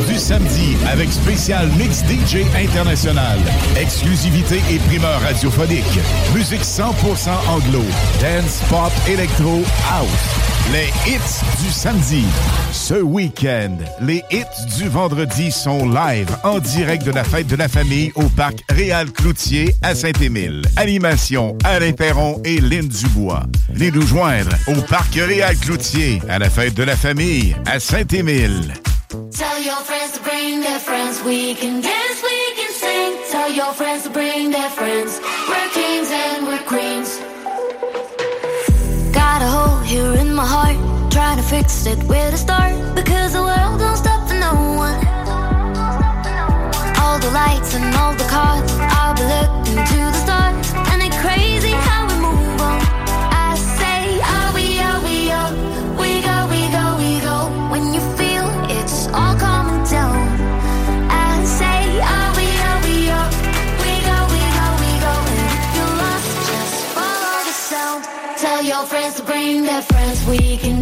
du samedi avec spécial Mix DJ International. Exclusivité et primeur radiophonique. Musique 100% anglo. Dance, pop, électro, house. Les hits du samedi. Ce week-end, les hits du vendredi sont live en direct de la fête de la famille au parc Réal Cloutier à Saint-Émile. Animation Alain Perron et Lynn Dubois. Venez nous joindre au parc Réal Cloutier à la fête de la famille à Saint-Émile. Tell your friends to bring their friends. We can dance, we can sing. Tell your friends to bring their friends. We're kings and we're queens. Got a hole here in my heart. Trying to fix it where to start. Because the world don't stop for no one. All the lights and all the cars. I'll be looking to the stars. To bring their friends. We can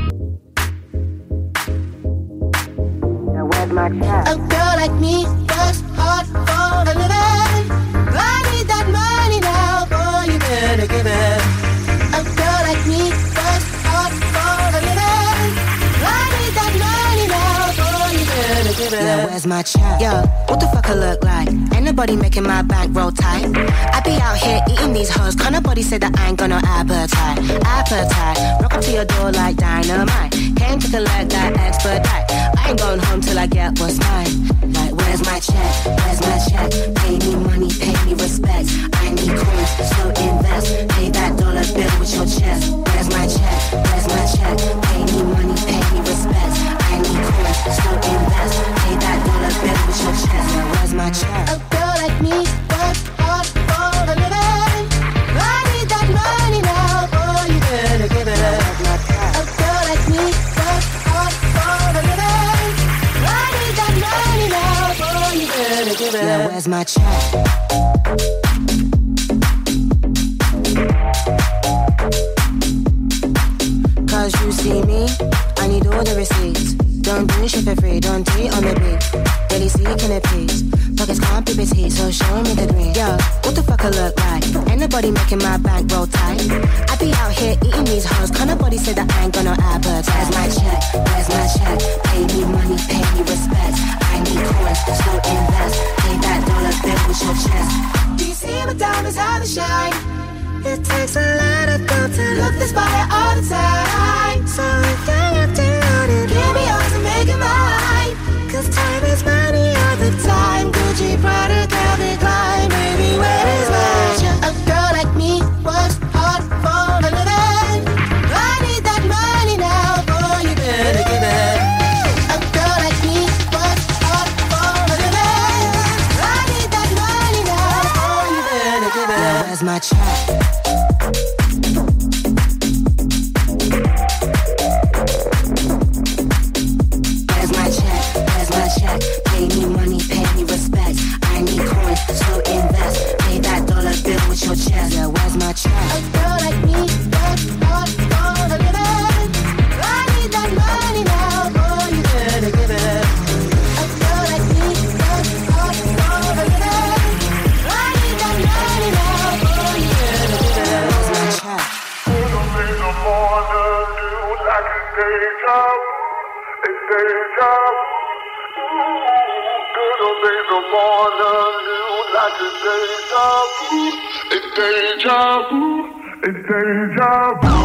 better give it. Yo, where's my check? Yo, what the fuck I look like? Ain't nobody making my bank roll tight. I be out here eating these hoes. Can't nobody say that I ain't got no appetite. Appetite. Rock up to your door like dynamite. Came to collect that expedite. I ain't going home till I get what's mine. Like, where's my check? Where's my check? Pay me money, pay me respect. I need coins, so invest. Pay that dollar bill with your chest. Where's my check? Where's my check? Pay me money, pay me respect. I that dollar your chest. Where's my check? A girl like me works hard for living. I need that money now, boy, you better give it up. A girl like me works hard for living. I need that money now, boy, you better give it where's my check? Cause you see me, I need all the receipts. Don't do shit for free, don't do it on the beat. Really seeking a piece. Pockets can't be busy, so show me the green. Yo, what the fuck I look like? Ain't nobody making my bank roll tight. I be out here eating these hoes, can't nobody say that I ain't got no appetite. Where's my check? Where's my check? Pay me money, pay me respect. I need coins, so invest. Pay that dollar bill with your chest. Do you see my diamonds how they shine? It takes a lot of dough to look this body all the time. So if you're acting give me yours and make it mine. Cause time is money all the time. Gucci, Prada, Calvin Klein. Baby, where is check? A girl like me works deja vu, deja vu.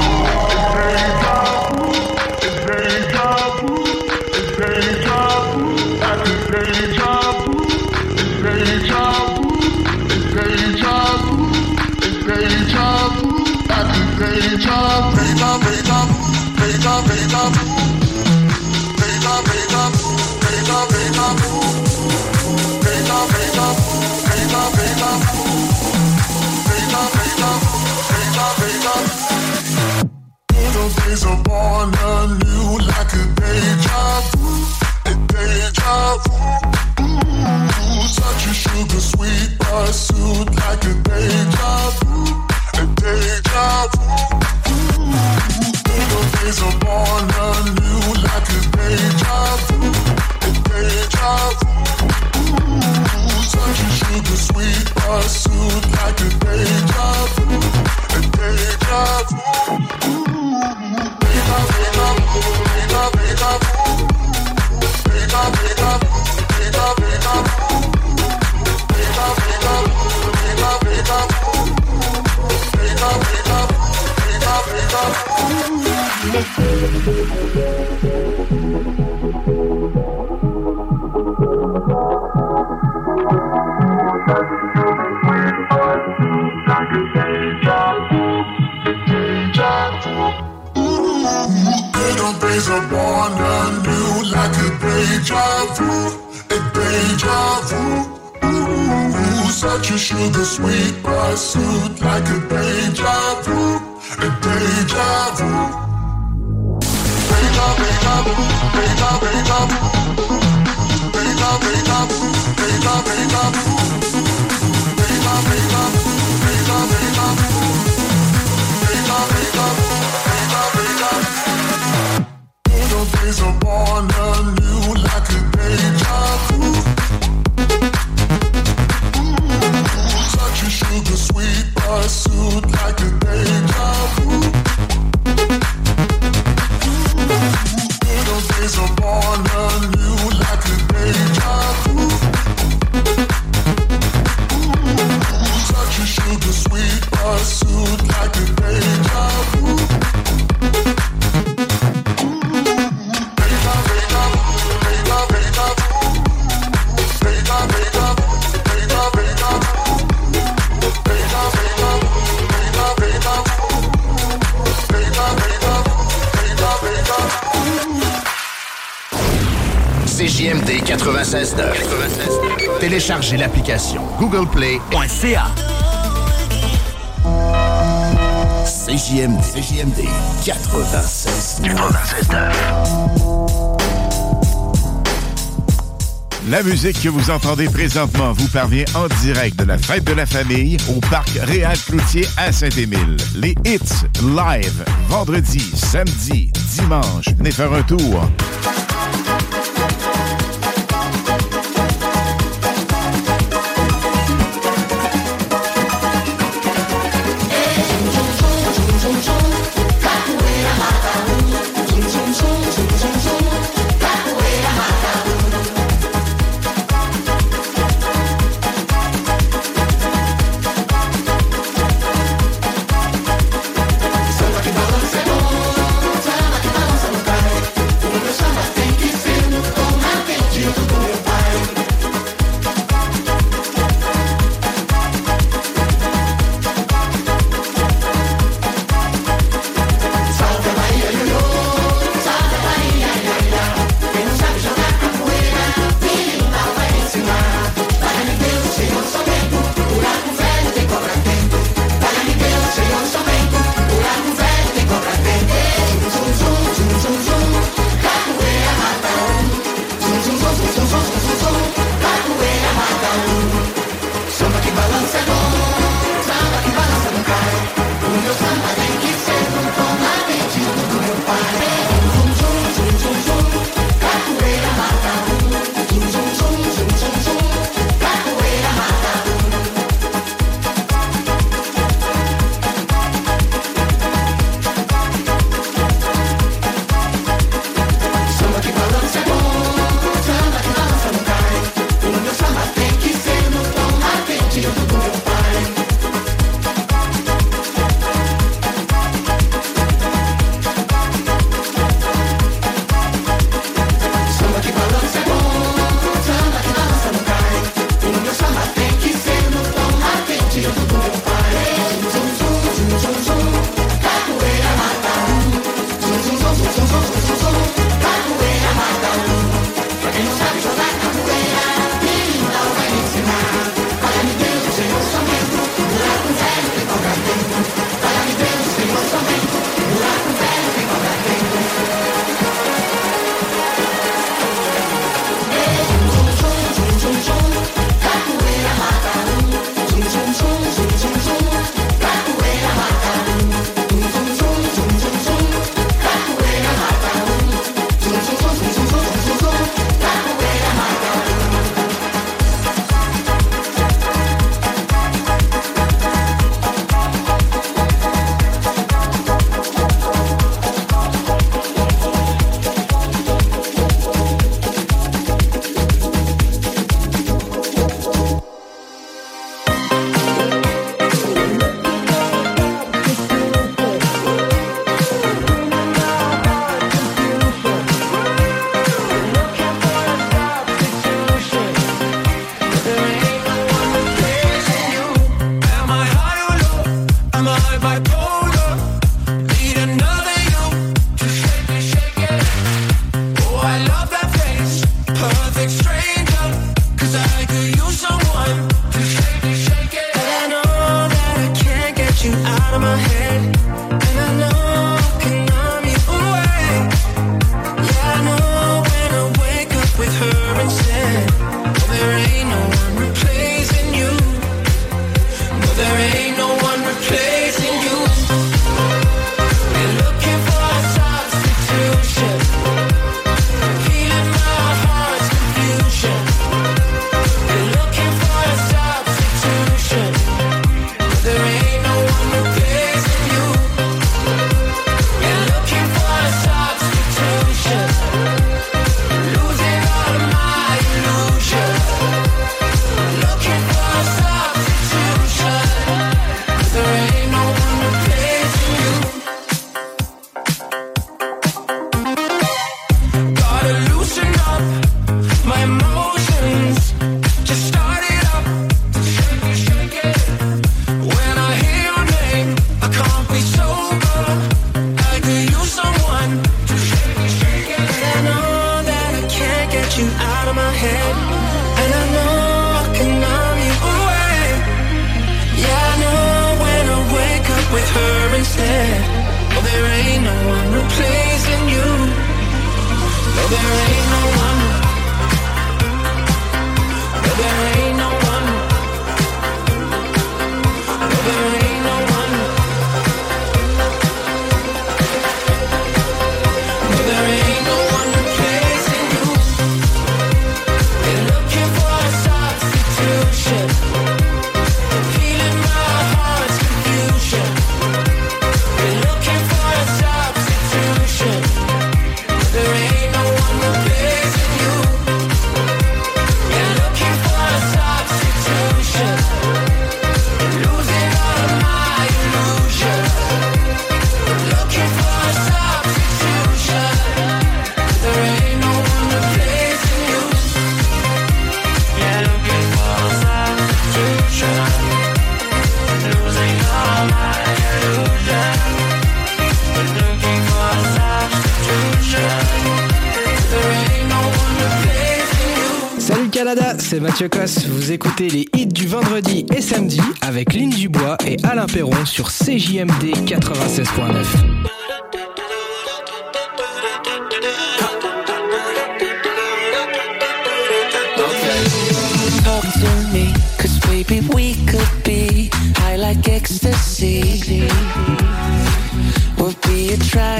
La musique que vous entendez présentement vous parvient en direct de la fête de la famille au parc Réal Cloutier à Saint-Émile. Les hits live vendredi, samedi, dimanche. Venez faire un tour.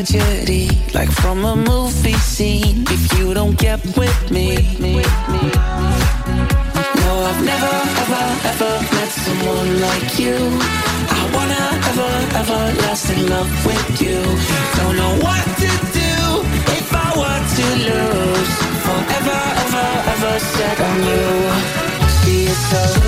tragedy, like from a movie scene. If you don't get with me, no, I've never ever ever met someone like you. I wanna ever ever last in love with you. Don't know what to do if I were to lose. Forever ever ever set on you. See it's so.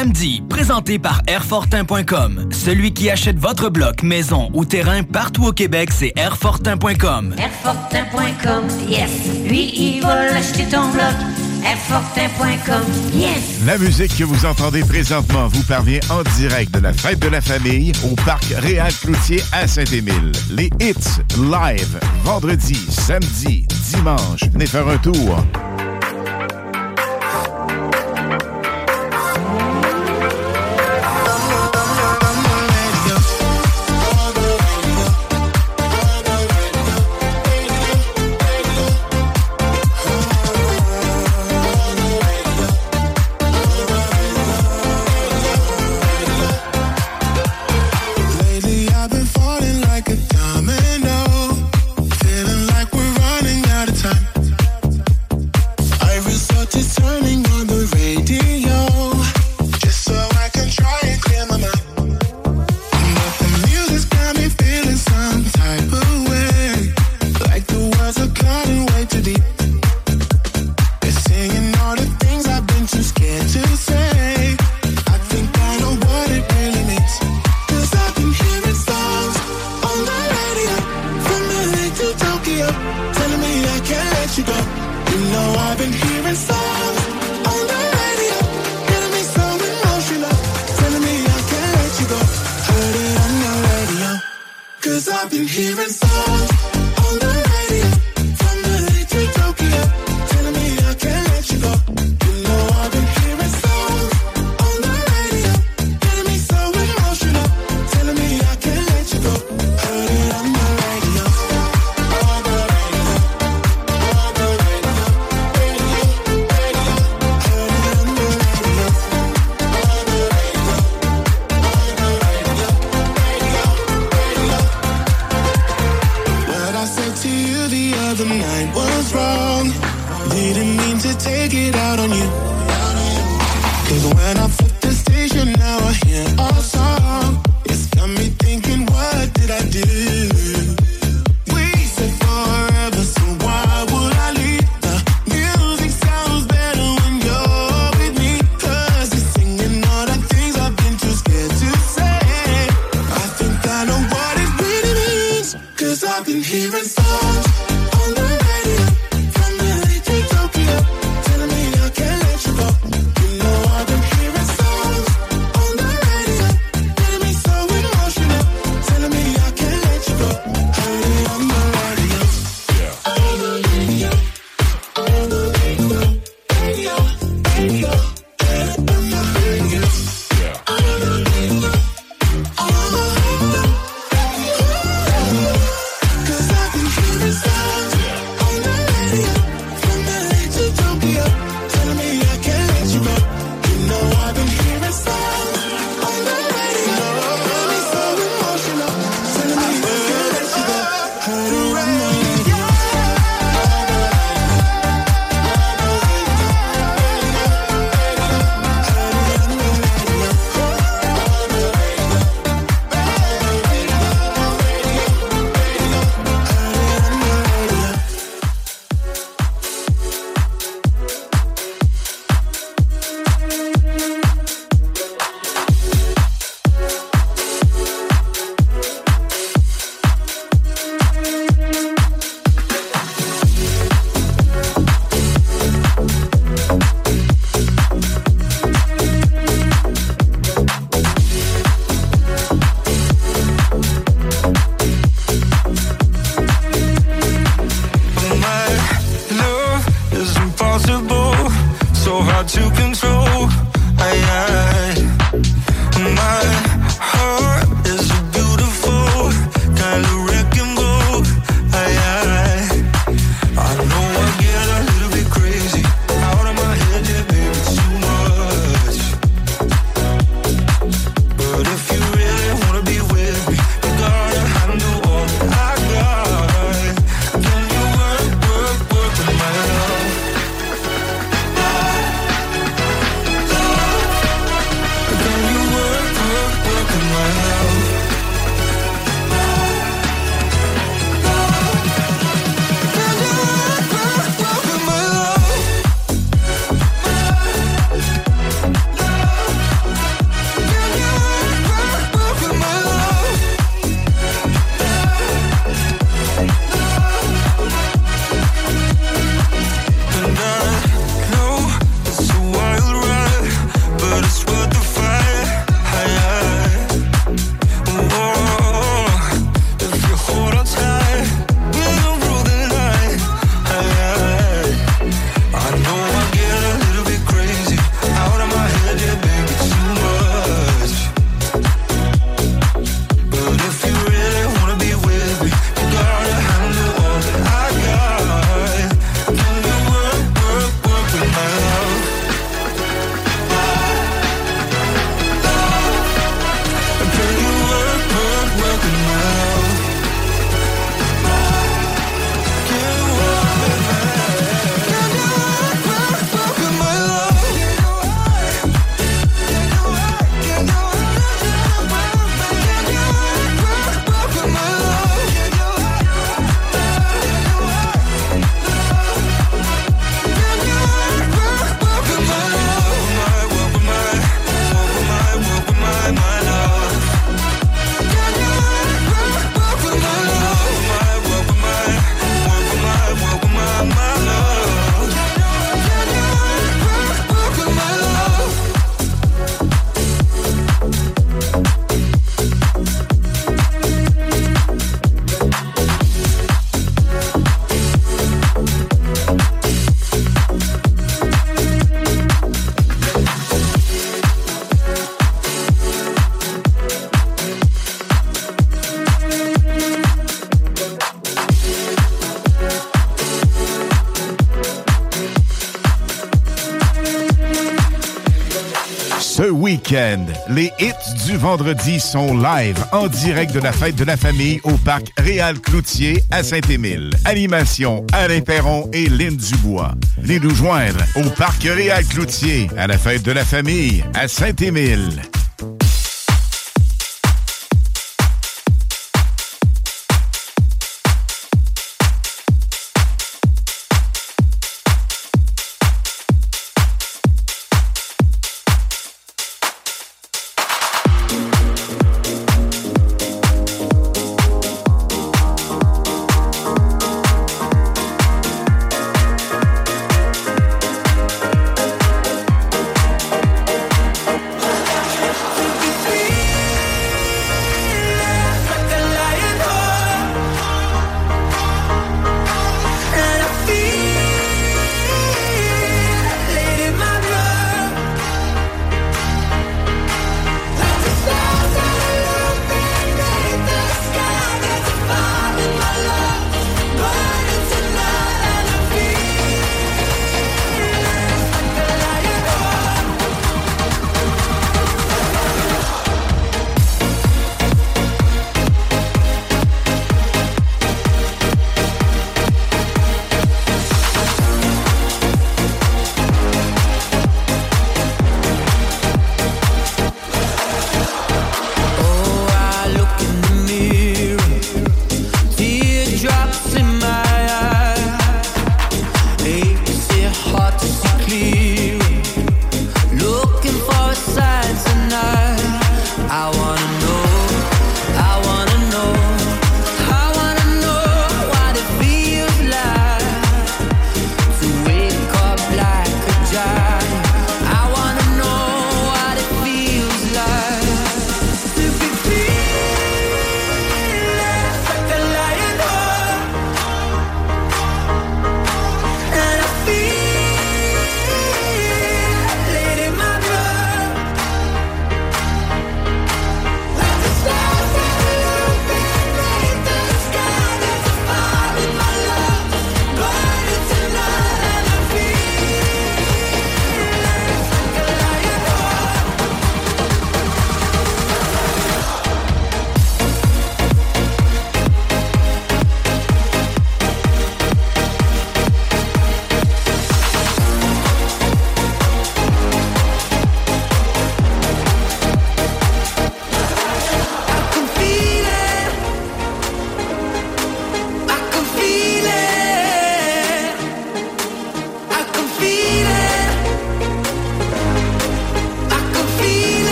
Samedi, présenté par Airfortin.com. Celui qui achète votre bloc, maison ou terrain partout au Québec, c'est Airfortin.com. Airfortin.com, yes. Lui, il va l'acheter ton bloc. Airfortin.com, yes. La musique que vous entendez présentement vous parvient en direct de la fête de la famille au parc Réal Cloutier à Saint-Émile. Les hits live, vendredi, samedi, dimanche. Venez faire un tour. Vendredi sont live en direct de la fête de la famille au parc Réal Cloutier à Saint-Émile. Animation Alain Perron et Lynn Dubois. Venez nous joindre au parc Réal Cloutier à la fête de la famille à Saint-Émile.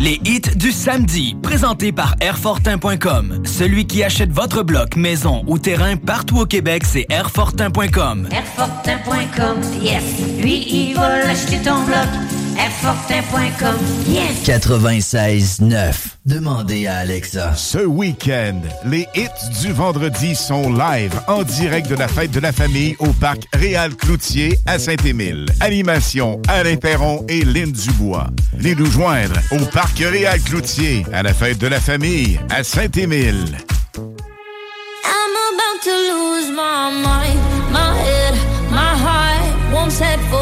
Les hits du samedi, présentés par Airfortin.com. Celui qui achète votre bloc, maison ou terrain partout au Québec, c'est Airfortin.com. Airfortin.com, yes. Lui, il va l'acheter ton bloc. Airfortin.com, yes. 96.9. Demandez à Alexa. Ce week-end, les hits du vendredi sont live en direct de la fête de la famille au parc Réal Cloutier à Saint-Émile. Animation Alain Perron et Lynn Dubois. Venez nous joindre au parc Réal Cloutier à la fête de la famille à Saint-Émile. I'm about to lose my mind, my head, my heart won't set for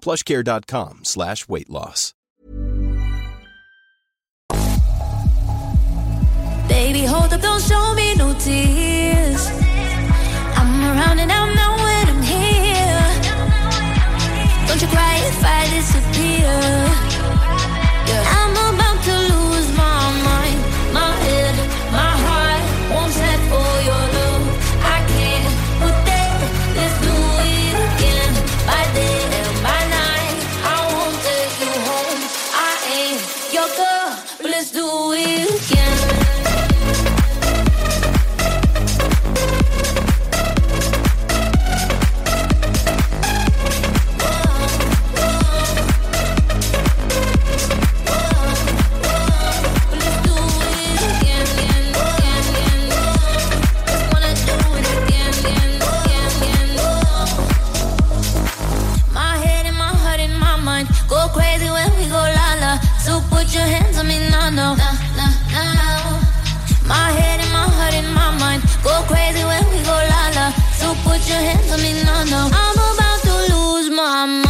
plushcare.com slash weight loss. Baby, hold up, don't show me no tears. I'm around and I'm not when I'm here. Don't you cry if I disappear. Go crazy when we go la la. So put your hands on me now, no. I'm about to lose my mind.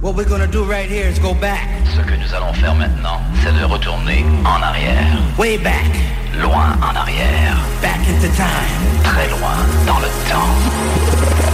What we're gonna do right here is go back. Ce que nous allons faire maintenant, c'est de retourner en arrière. Way back. Loin en arrière. Back into time. Très loin dans le temps.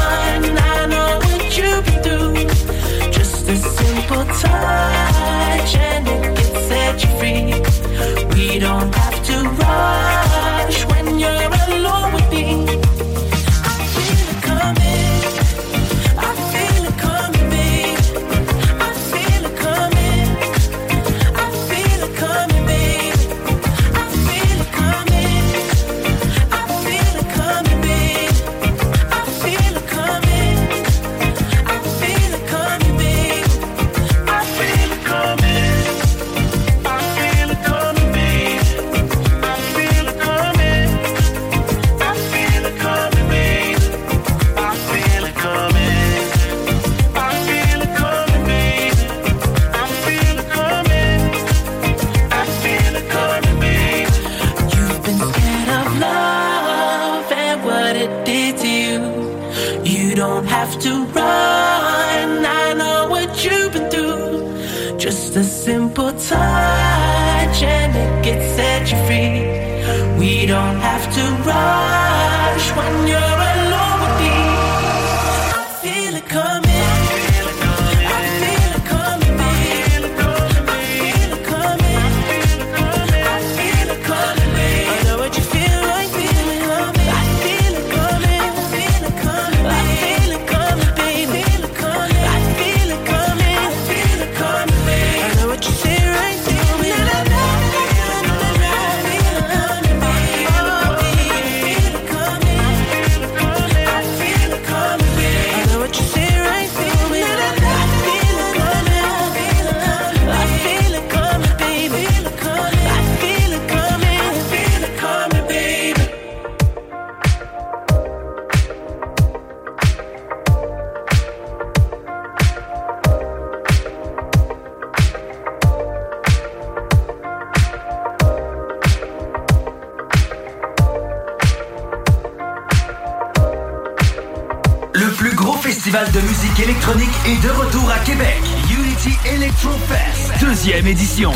touch it can set you free. We don't have to rush deuxième édition.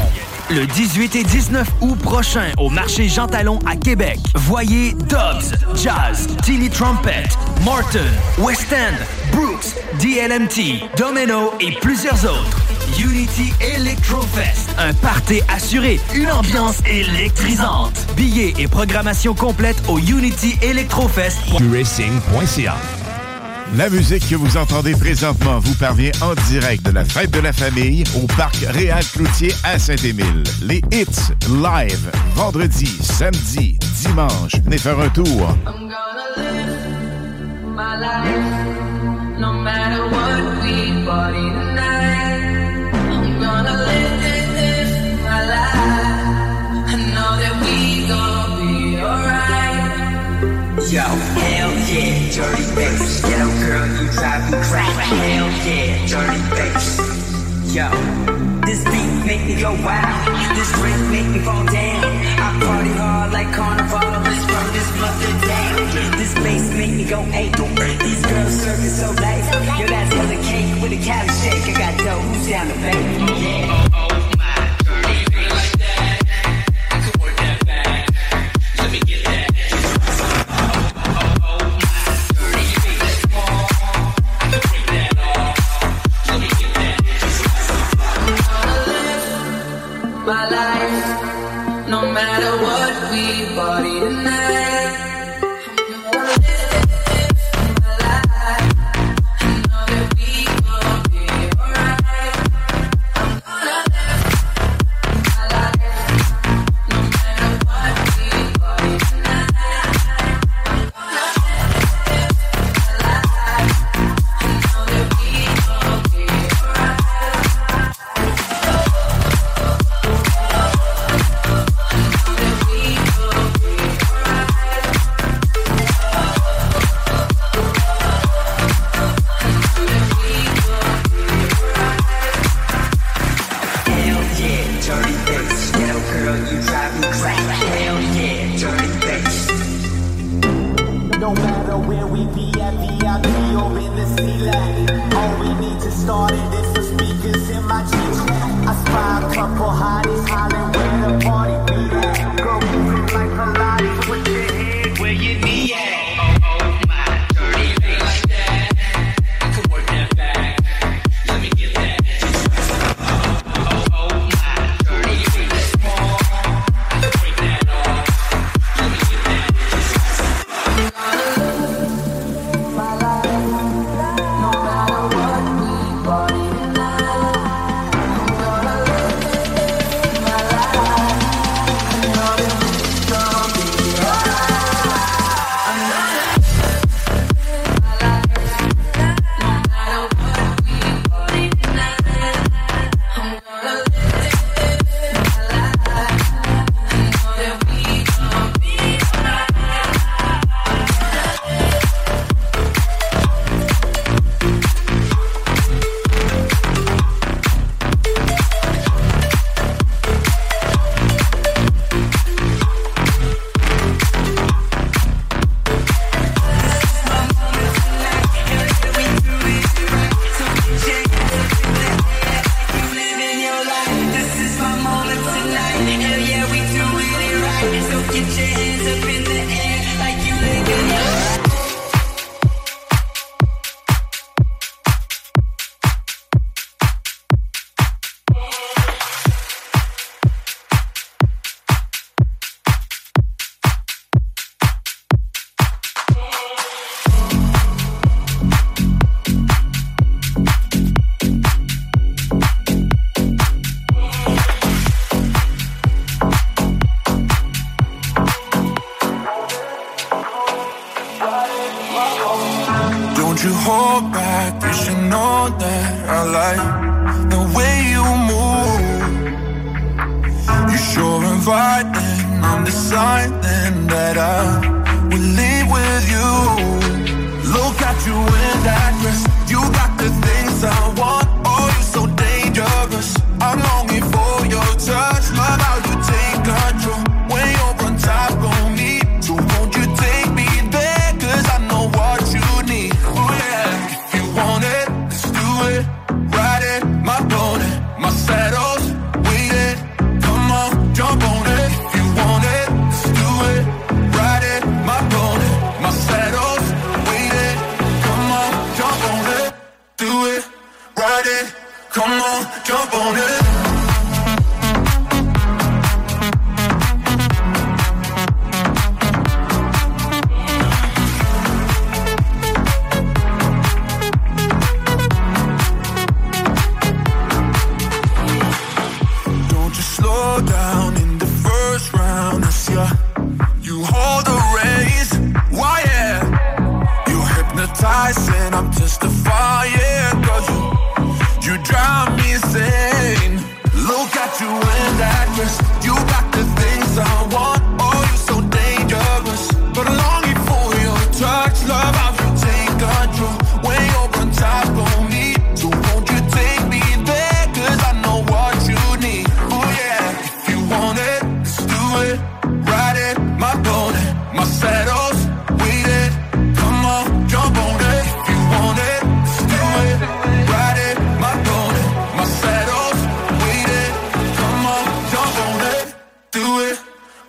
Le 18 et 19 août prochain au marché Jean Talon à Québec. Voyez Dobbs, Jazz, Tilly Trumpet, Morton, West End, Brooks, DLMT, Domino et plusieurs autres. Unity Electro Fest, un party assuré, une ambiance électrisante. Billets et programmation complète au Unity Electrofest. Racing.ca. La musique que vous entendez présentement vous parvient en direct de la fête de la famille au parc Réal Cloutier à Saint-Émile. Les hits live vendredi, samedi, dimanche. Venez faire un tour. I'm gonna live my life no matter what we party tonight. I'm gonna live my life. I know that we gonna be alright. Yo, hell yeah, dirty bass. Ghetto girl, you drive me crazy. Hell yeah, dirty bass. Yo, this beat make me go wild. This drink make me fall down. I party hard like carnival. Let's run this mother down. This bass make me go ape. These girls serving so nice. Yo, that's hella cake with a cali shake. I got dough. Who's down to bake? Yeah. Oh, oh, oh.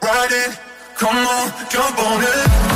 Ride it. Come on, jump on it.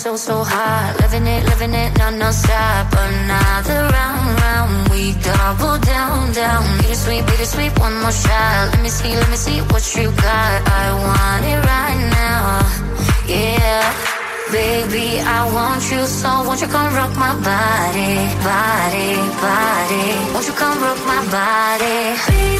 so so hot, living it, living it, not no stop. Another round, round, we double down, down. Bittersweet, bittersweet, one more shot. Let me see, let me see what you got. I want it right now, yeah. Baby, I want you so won't you come rock my body, body, body. Won't you come rock my body, baby?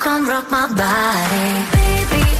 Come rock my body? Baby,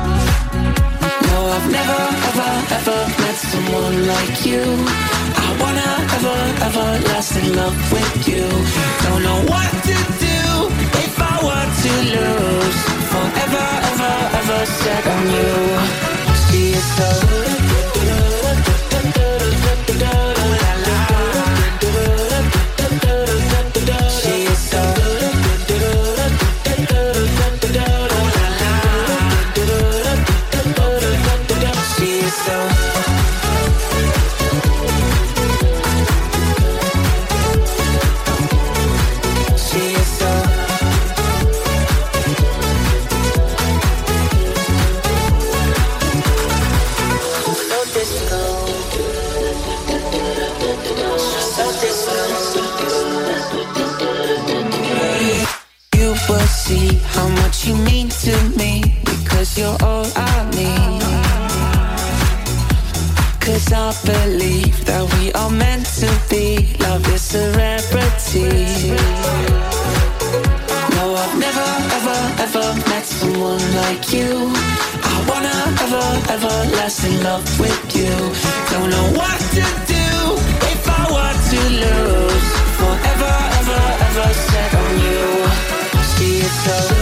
No, I've never, ever, ever met someone like you. I wanna ever, ever last in love with you. Don't know what to do if I were to lose. Forever, ever, ever set on you. See it so. I've never, ever, ever met someone like you. I wanna ever, ever last in love with you. Don't know what to do if I were to lose. Forever, ever, ever set on you. See it so.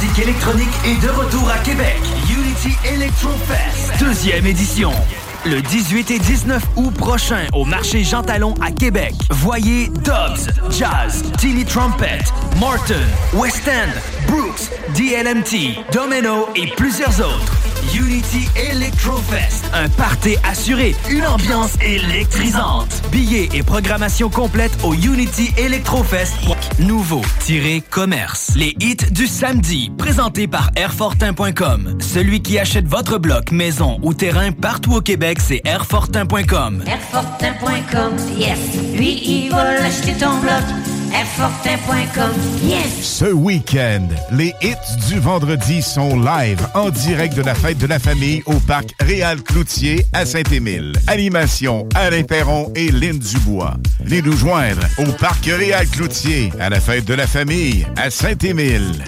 musique électronique est de retour à Québec. Unity Electro Fest, deuxième édition. Le 18 et 19 août prochain au marché Jean Talon à Québec. Voyez Dobbs, Jazz, Tilly Trumpet, Martin, West End, Brooks, DLMT, Domino et plusieurs autres. Unity Electrofest. Un party assuré, une ambiance électrisante. Billets et programmation complète au Unity Electrofest. Nouveau tiré commerce. Les hits du samedi, présentés par Airfortin.com. Celui qui achète votre bloc, maison ou terrain partout au Québec, c'est Airfortin.com. Airfortin.com, yes. Lui, il va acheter ton bloc ce week-end, les hits du vendredi sont live en direct de la fête de la famille au parc Réal Cloutier à Saint-Émile. Animation Alain Perron et Lynn Dubois. Venez nous joindre au parc Réal Cloutier à la fête de la famille à Saint-Émile.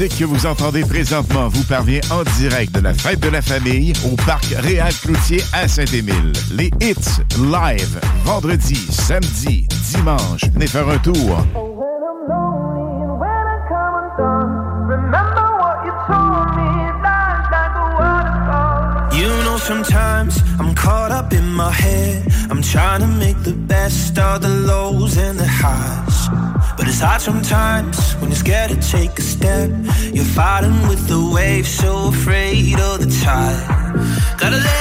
musique que vous entendez présentement vous parvient en direct de la fête de la famille au parc Réal Cloutier à Saint-Émile. Les hits live vendredi, samedi, dimanche. Venez faire un tour. Sometimes I'm caught up in my head. I'm trying to make the best of the lows Hard sometimes when you're scared to take a step. You're fighting with the waves, so afraid of the tide. Gotta let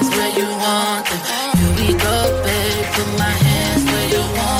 hands where you want them. Here we go, babe. My hands where you want